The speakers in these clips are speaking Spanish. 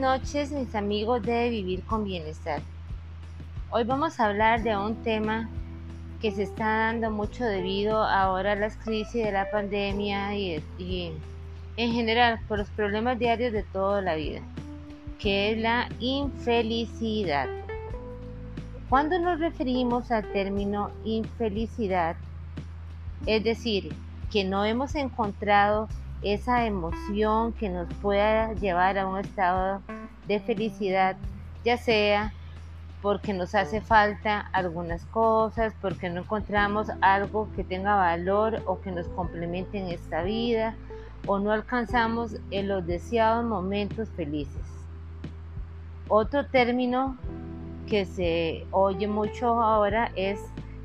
noches mis amigos de Vivir con Bienestar. Hoy vamos a hablar de un tema que se está dando mucho debido ahora a las crisis de la pandemia y, y en general por los problemas diarios de toda la vida, que es la infelicidad. Cuando nos referimos al término infelicidad, es decir, que no hemos encontrado esa emoción que nos pueda llevar a un estado de felicidad, ya sea porque nos hace falta algunas cosas, porque no encontramos algo que tenga valor o que nos complemente en esta vida, o no alcanzamos en los deseados momentos felices. Otro término que se oye mucho ahora es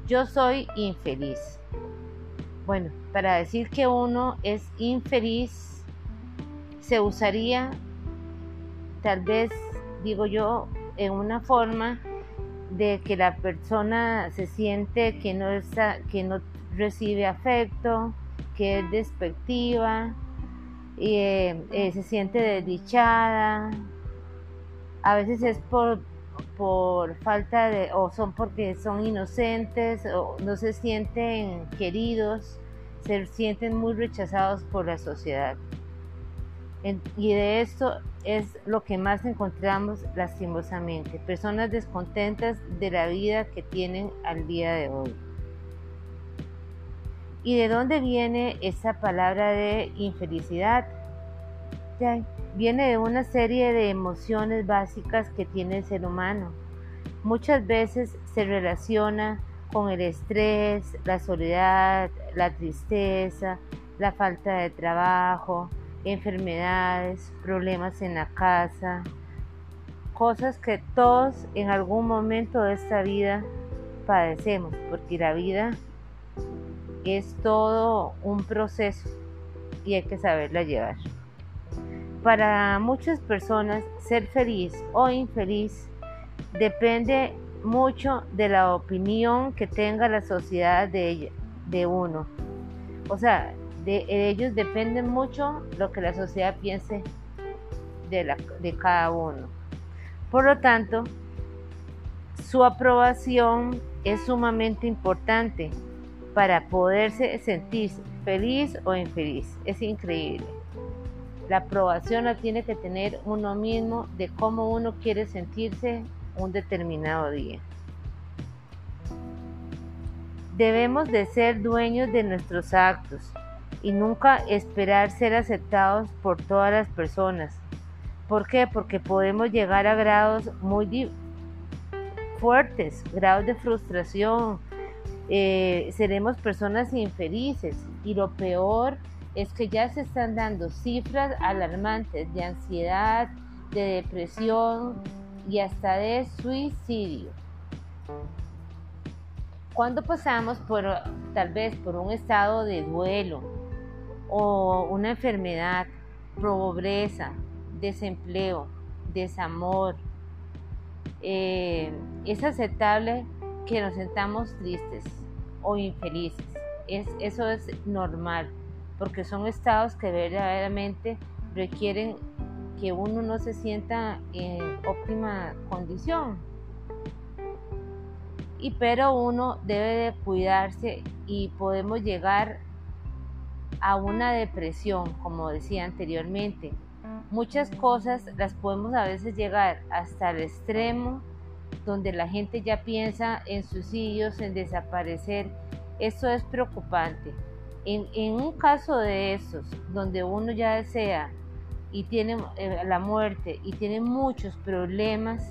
yo soy infeliz. Bueno, para decir que uno es infeliz, se usaría, tal vez, digo yo, en una forma de que la persona se siente que no, está, que no recibe afecto, que es despectiva, eh, eh, se siente desdichada. A veces es por, por falta de, o son porque son inocentes, o no se sienten queridos, se sienten muy rechazados por la sociedad. y de esto es lo que más encontramos lastimosamente, personas descontentas de la vida que tienen al día de hoy. ¿Y de dónde viene esa palabra de infelicidad? viene de una serie de emociones básicas que tiene el ser humano. Muchas veces se relaciona con el estrés, la soledad, la tristeza, la falta de trabajo, enfermedades, problemas en la casa, cosas que todos en algún momento de esta vida padecemos, porque la vida es todo un proceso y hay que saberla llevar. Para muchas personas, ser feliz o infeliz depende mucho de la opinión que tenga la sociedad de, de uno. O sea, de ellos depende mucho lo que la sociedad piense de, la, de cada uno. Por lo tanto, su aprobación es sumamente importante para poderse sentir feliz o infeliz. Es increíble. La aprobación la tiene que tener uno mismo de cómo uno quiere sentirse un determinado día. Debemos de ser dueños de nuestros actos y nunca esperar ser aceptados por todas las personas. ¿Por qué? Porque podemos llegar a grados muy fuertes, grados de frustración, eh, seremos personas infelices y lo peor es que ya se están dando cifras alarmantes de ansiedad, de depresión, y hasta de suicidio. Cuando pasamos por tal vez por un estado de duelo o una enfermedad, pobreza, desempleo, desamor, eh, es aceptable que nos sentamos tristes o infelices. Es, eso es normal, porque son estados que verdaderamente requieren que uno no se sienta en óptima condición. Y pero uno debe de cuidarse y podemos llegar a una depresión, como decía anteriormente. Muchas cosas las podemos a veces llegar hasta el extremo donde la gente ya piensa en suicidios, en desaparecer. Eso es preocupante. En, en un caso de esos, donde uno ya desea y tiene eh, la muerte y tiene muchos problemas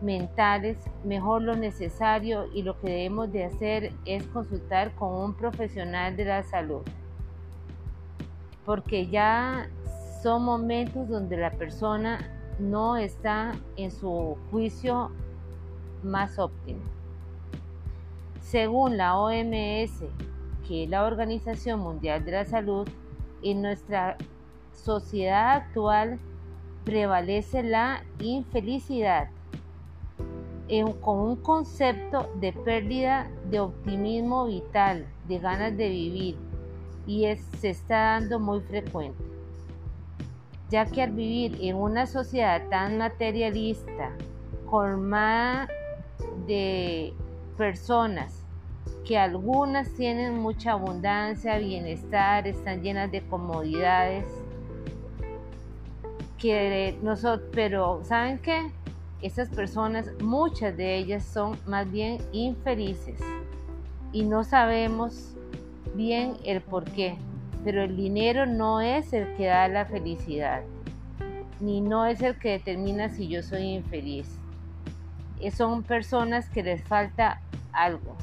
mentales, mejor lo necesario y lo que debemos de hacer es consultar con un profesional de la salud. Porque ya son momentos donde la persona no está en su juicio más óptimo. Según la OMS, que es la Organización Mundial de la Salud, en nuestra sociedad actual prevalece la infelicidad con un concepto de pérdida de optimismo vital, de ganas de vivir, y se está dando muy frecuente. ya que al vivir en una sociedad tan materialista, colmada de personas que algunas tienen mucha abundancia, bienestar, están llenas de comodidades, que pero ¿saben qué? Esas personas, muchas de ellas son más bien infelices y no sabemos bien el por qué, pero el dinero no es el que da la felicidad, ni no es el que determina si yo soy infeliz. Eh, son personas que les falta algo.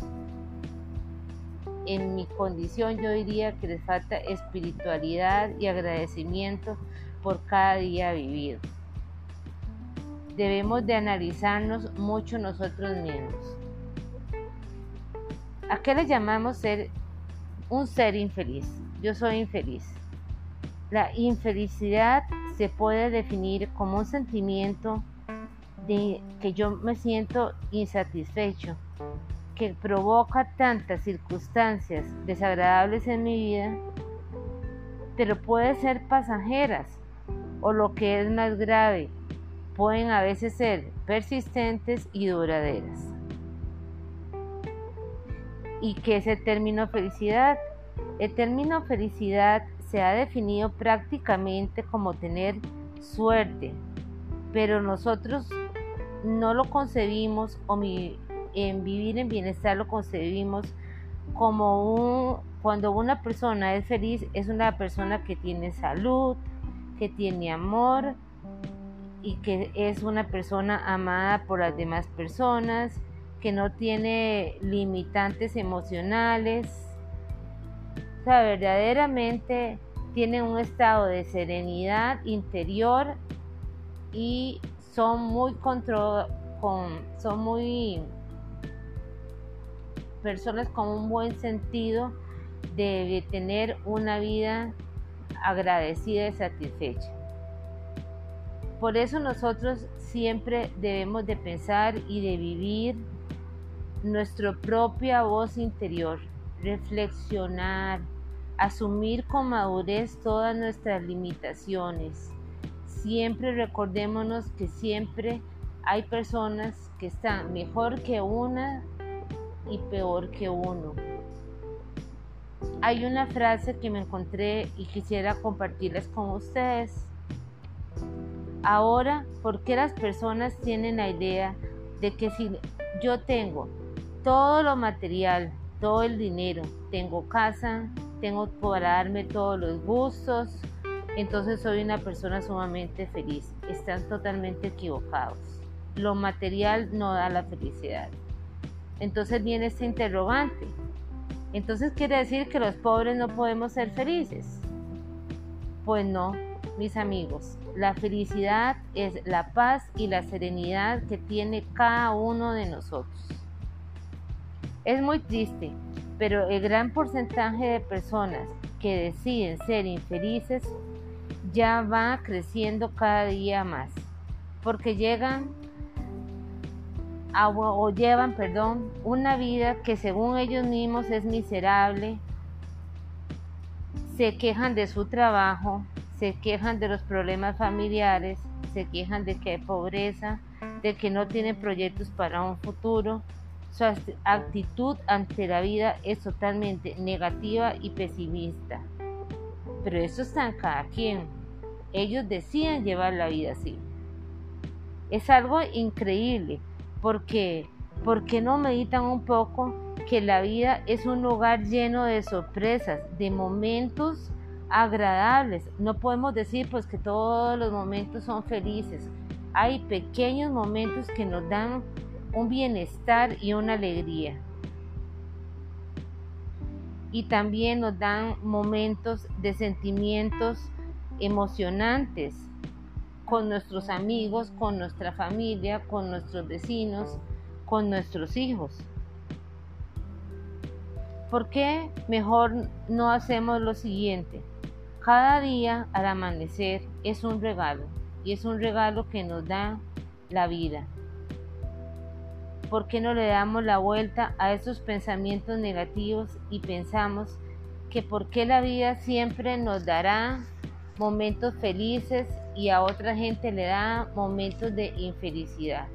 En mi condición yo diría que les falta espiritualidad y agradecimiento por cada día vivido. Debemos de analizarnos mucho nosotros mismos. ¿A qué le llamamos ser un ser infeliz? Yo soy infeliz. La infelicidad se puede definir como un sentimiento de que yo me siento insatisfecho, que provoca tantas circunstancias desagradables en mi vida, pero puede ser pasajeras o lo que es más grave, pueden a veces ser persistentes y duraderas. ¿Y qué es el término felicidad? El término felicidad se ha definido prácticamente como tener suerte, pero nosotros no lo concebimos o en vivir en bienestar lo concebimos como un, cuando una persona es feliz, es una persona que tiene salud, que tiene amor y que es una persona amada por las demás personas, que no tiene limitantes emocionales. O sea, verdaderamente tiene un estado de serenidad interior y son muy control, con, son muy personas con un buen sentido de tener una vida agradecida y satisfecha. Por eso nosotros siempre debemos de pensar y de vivir nuestra propia voz interior, reflexionar, asumir con madurez todas nuestras limitaciones. Siempre recordémonos que siempre hay personas que están mejor que una y peor que uno hay una frase que me encontré y quisiera compartirles con ustedes. Ahora, ¿por qué las personas tienen la idea de que si yo tengo todo lo material, todo el dinero, tengo casa, tengo para darme todos los gustos, entonces soy una persona sumamente feliz? Están totalmente equivocados. Lo material no da la felicidad. Entonces viene este interrogante. Entonces quiere decir que los pobres no podemos ser felices. Pues no, mis amigos. La felicidad es la paz y la serenidad que tiene cada uno de nosotros. Es muy triste, pero el gran porcentaje de personas que deciden ser infelices ya va creciendo cada día más, porque llegan o llevan, perdón, una vida que según ellos mismos es miserable, se quejan de su trabajo, se quejan de los problemas familiares, se quejan de que hay pobreza, de que no tienen proyectos para un futuro. Su actitud ante la vida es totalmente negativa y pesimista. Pero eso está en cada quien. Ellos deciden llevar la vida así. Es algo increíble porque, ¿por qué no meditan un poco que la vida es un lugar lleno de sorpresas, de momentos agradables? No podemos decir pues que todos los momentos son felices. Hay pequeños momentos que nos dan un bienestar y una alegría. Y también nos dan momentos de sentimientos emocionantes con nuestros amigos, con nuestra familia, con nuestros vecinos, con nuestros hijos. ¿Por qué mejor no hacemos lo siguiente? Cada día al amanecer es un regalo y es un regalo que nos da la vida. ¿Por qué no le damos la vuelta a esos pensamientos negativos y pensamos que por qué la vida siempre nos dará momentos felices y a otra gente le da momentos de infelicidad.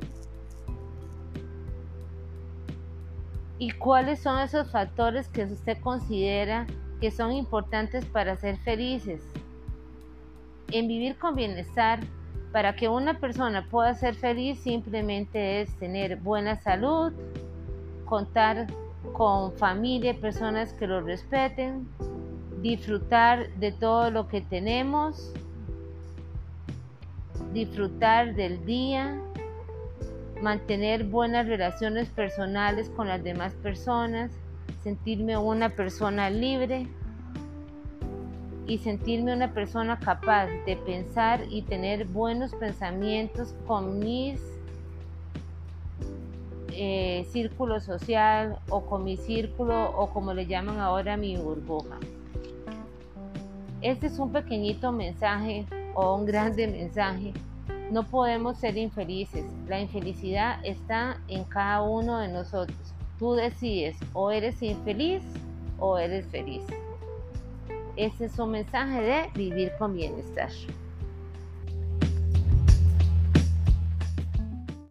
¿Y cuáles son esos factores que usted considera que son importantes para ser felices? En vivir con bienestar, para que una persona pueda ser feliz simplemente es tener buena salud, contar con familia, personas que lo respeten, disfrutar de todo lo que tenemos, disfrutar del día, mantener buenas relaciones personales con las demás personas, sentirme una persona libre y sentirme una persona capaz de pensar y tener buenos pensamientos con mis eh, círculo social o con mi círculo o como le llaman ahora mi burbuja. Este es un pequeñito mensaje o un grande mensaje no podemos ser infelices. La infelicidad está en cada uno de nosotros. Tú decides o eres infeliz o eres feliz. Ese es un mensaje de vivir con bienestar.